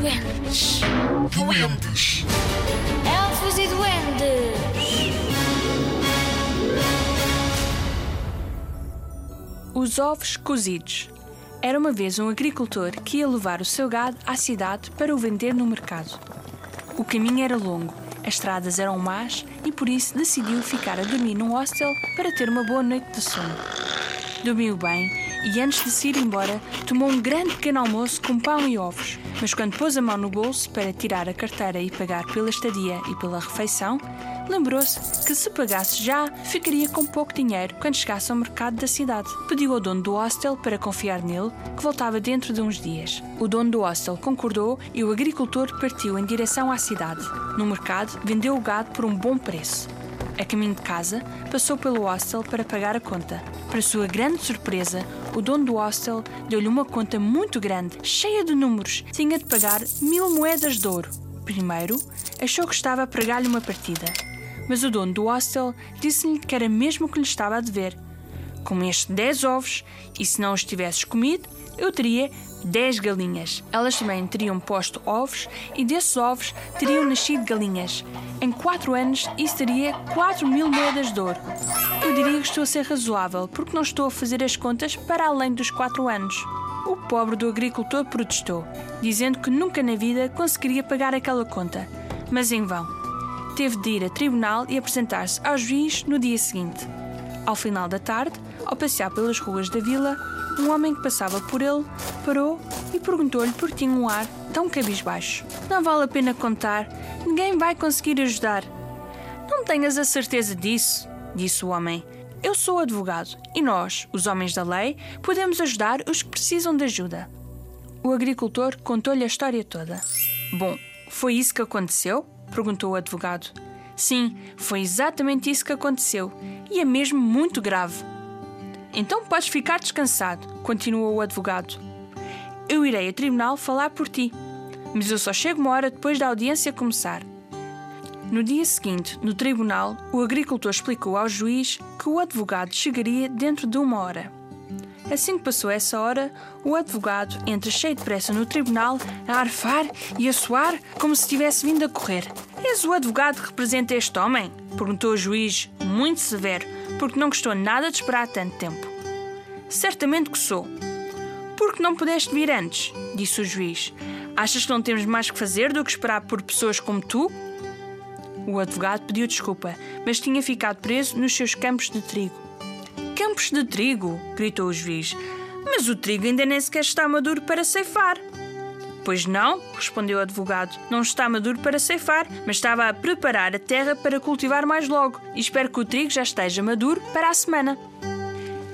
Duendes. Duendes. Elfos e duendes. Os ovos cozidos. Era uma vez um agricultor que ia levar o seu gado à cidade para o vender no mercado. O caminho era longo, as estradas eram más e por isso decidiu ficar a dormir num hostel para ter uma boa noite de sono. Dormiu bem e antes de se ir embora tomou um grande pequeno almoço com pão e ovos. Mas quando pôs a mão no bolso para tirar a carteira e pagar pela estadia e pela refeição, lembrou-se que se pagasse já, ficaria com pouco dinheiro quando chegasse ao mercado da cidade. Pediu ao dono do hostel para confiar nele, que voltava dentro de uns dias. O dono do hostel concordou e o agricultor partiu em direção à cidade. No mercado, vendeu o gado por um bom preço. A caminho de casa, passou pelo hostel para pagar a conta. Para sua grande surpresa, o dono do hostel deu-lhe uma conta muito grande, cheia de números. Tinha de pagar mil moedas de ouro. Primeiro, achou que estava a pregar-lhe uma partida. Mas o dono do hostel disse-lhe que era mesmo o que lhe estava a dever. Comeste 10 ovos e se não os tivesses comido, eu teria 10 galinhas. Elas também teriam posto ovos e desses ovos teriam nascido galinhas. Em 4 anos, isso teria 4 mil moedas de ouro. Eu diria que estou a ser razoável, porque não estou a fazer as contas para além dos 4 anos. O pobre do agricultor protestou, dizendo que nunca na vida conseguiria pagar aquela conta, mas em vão. Teve de ir a tribunal e apresentar-se ao juiz no dia seguinte. Ao final da tarde, ao passear pelas ruas da vila, um homem que passava por ele parou e perguntou-lhe por que tinha um ar tão cabisbaixo. Não vale a pena contar, ninguém vai conseguir ajudar. Não tenhas a certeza disso, disse o homem. Eu sou advogado e nós, os homens da lei, podemos ajudar os que precisam de ajuda. O agricultor contou-lhe a história toda. Bom, foi isso que aconteceu? perguntou o advogado. Sim, foi exatamente isso que aconteceu e é mesmo muito grave. Então podes ficar descansado, continuou o advogado. Eu irei a tribunal falar por ti, mas eu só chego uma hora depois da audiência começar. No dia seguinte, no tribunal, o agricultor explicou ao juiz que o advogado chegaria dentro de uma hora. Assim que passou essa hora, o advogado entra cheio de pressa no tribunal, a arfar e a suar como se tivesse vindo a correr. És o advogado que representa este homem? perguntou o juiz, muito severo, porque não gostou nada de esperar tanto tempo. Certamente que sou. Porque não pudeste vir antes? disse o juiz. Achas que não temos mais que fazer do que esperar por pessoas como tu? O advogado pediu desculpa, mas tinha ficado preso nos seus campos de trigo. Campos de trigo! gritou o juiz. Mas o trigo ainda nem sequer está maduro para ceifar. Pois não, respondeu o advogado. Não está maduro para ceifar, mas estava a preparar a terra para cultivar mais logo e espero que o trigo já esteja maduro para a semana.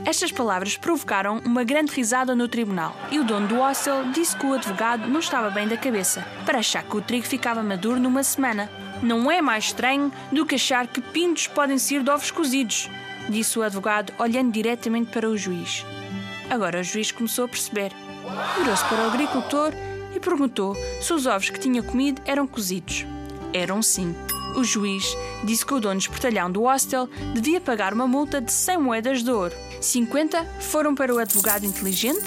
Estas palavras provocaram uma grande risada no tribunal e o dono do hostel disse que o advogado não estava bem da cabeça para achar que o trigo ficava maduro numa semana. Não é mais estranho do que achar que pintos podem ser de ovos cozidos, disse o advogado olhando diretamente para o juiz. Agora o juiz começou a perceber. Virou-se para o agricultor perguntou se os ovos que tinha comido eram cozidos. Eram sim. O juiz disse que o dono de espertalhão do hostel devia pagar uma multa de 100 moedas de ouro. 50 foram para o advogado inteligente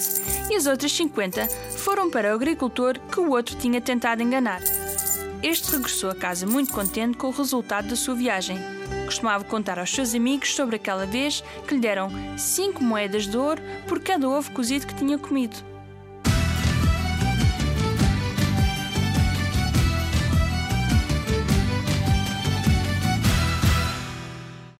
e as outras 50 foram para o agricultor que o outro tinha tentado enganar. Este regressou a casa muito contente com o resultado da sua viagem. Costumava contar aos seus amigos sobre aquela vez que lhe deram 5 moedas de ouro por cada ovo cozido que tinha comido.